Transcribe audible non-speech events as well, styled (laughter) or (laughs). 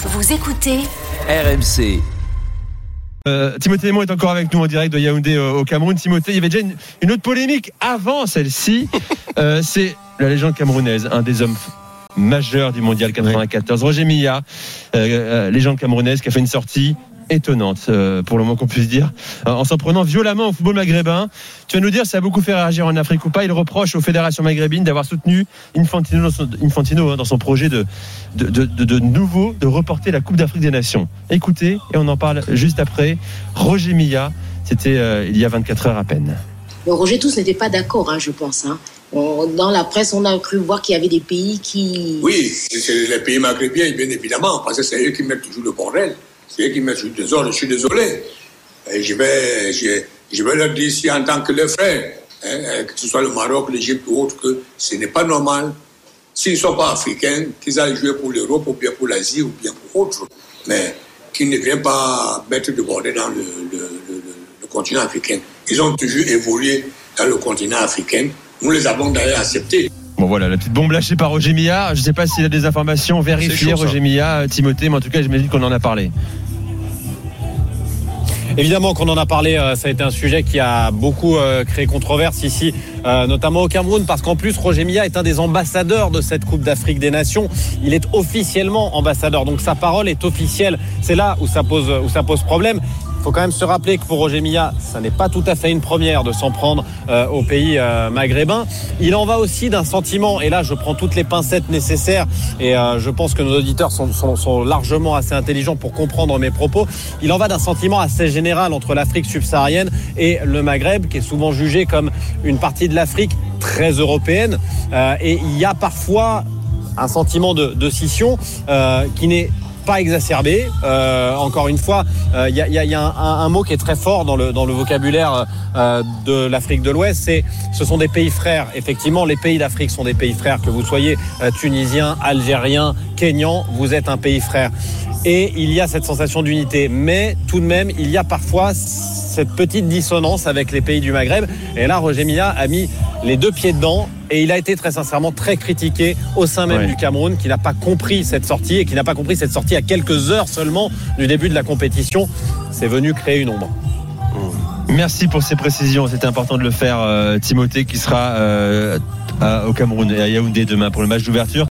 Vous écoutez RMC. Euh, Timothée Aymon est encore avec nous en direct de Yaoundé euh, au Cameroun. Timothée, il y avait déjà une, une autre polémique avant celle-ci. (laughs) Euh, c'est la légende camerounaise, un des hommes majeurs du mondial 94, Roger Milla, euh, euh, légende camerounaise qui a fait une sortie étonnante, euh, pour le moins qu'on puisse dire, euh, en s'en prenant violemment au football maghrébin. Tu vas nous dire, ça a beaucoup fait réagir en Afrique ou pas. Il reproche aux fédérations maghrébines d'avoir soutenu Infantino dans son, Infantino, hein, dans son projet de, de, de, de, de nouveau de reporter la Coupe d'Afrique des Nations. Écoutez, et on en parle juste après. Roger Milla, c'était euh, il y a 24 heures à peine. Roger tous n'étaient pas d'accord, hein, je pense. hein. On- dans la presse, on a cru voir qu'il y avait des pays qui. Oui, c'est- c'est les pays maghrébins, bien évidemment, parce que c'est eux qui mettent toujours le bordel. C'est eux qui toujours le désordre. Je suis désolé. Et je, vais, je, je vais leur dire ici en tant que les frères, hein, que ce soit le Maroc, l'Égypte ou autre, que ce n'est pas normal, s'ils ne sont pas africains, qu'ils aillent jouer pour l'Europe ou bien pour l'Asie ou bien pour autre. Mais qu'ils ne viennent pas mettre de bordel dans le- le continent africain. Ils ont toujours évolué dans le continent africain. Nous les avons d'ailleurs acceptés. Bon voilà, la petite bombe lâchée par Roger Milla. Je ne sais pas s'il a des informations vérifiées. Roger Milla, Timothée, mais en tout cas, j'imagine qu'on en a parlé. Évidemment qu'on en a parlé, euh, ça a été un sujet qui a beaucoup euh, créé controverse ici, euh, notamment au Cameroun, parce qu'en plus Roger Milla est un des ambassadeurs de cette Coupe d'Afrique des Nations. Il est officiellement ambassadeur, donc sa parole est officielle. C'est là où ça pose, où ça pose problème. Il faut quand même se rappeler que pour Roger Milla, ça n'est pas tout à fait une première de s'en prendre euh, au pays euh, maghrébin. Il en va aussi d'un sentiment, et là je prends toutes les pincettes nécessaires, et je pense que nos auditeurs sont, sont- sont largement assez intelligents pour comprendre mes propos. Il en va d'un sentiment assez général entre l'Afrique subsaharienne et le Maghreb, qui est souvent jugé comme une partie de l'Afrique très européenne. Euh, et il y a parfois un sentiment de, de scission euh, qui n'est pas exacerbé. Euh, encore une fois, il y a, un, un mot qui est très fort dans le, dans le vocabulaire de l'Afrique de l'Ouest, c'est ce sont des pays frères. Effectivement, les pays d'Afrique sont des pays frères. Que vous soyez tunisien, algérien, kényan, vous êtes un pays frère. Et il y a cette sensation d'unité. Mais tout de même, il y a parfois cette petite dissonance avec les pays du Maghreb. Et là, Roger Milla a mis les deux pieds dedans et il a été très sincèrement très critiqué au sein même Ouais. du Cameroun qui n'a pas compris cette sortie et qui n'a pas compris cette sortie à quelques heures seulement du début de la compétition. C'est venu créer une ombre. Merci pour ces précisions. C'était important de le faire, euh, Timothée, qui sera euh, à- au Cameroun et à Yaoundé demain pour le match d'ouverture.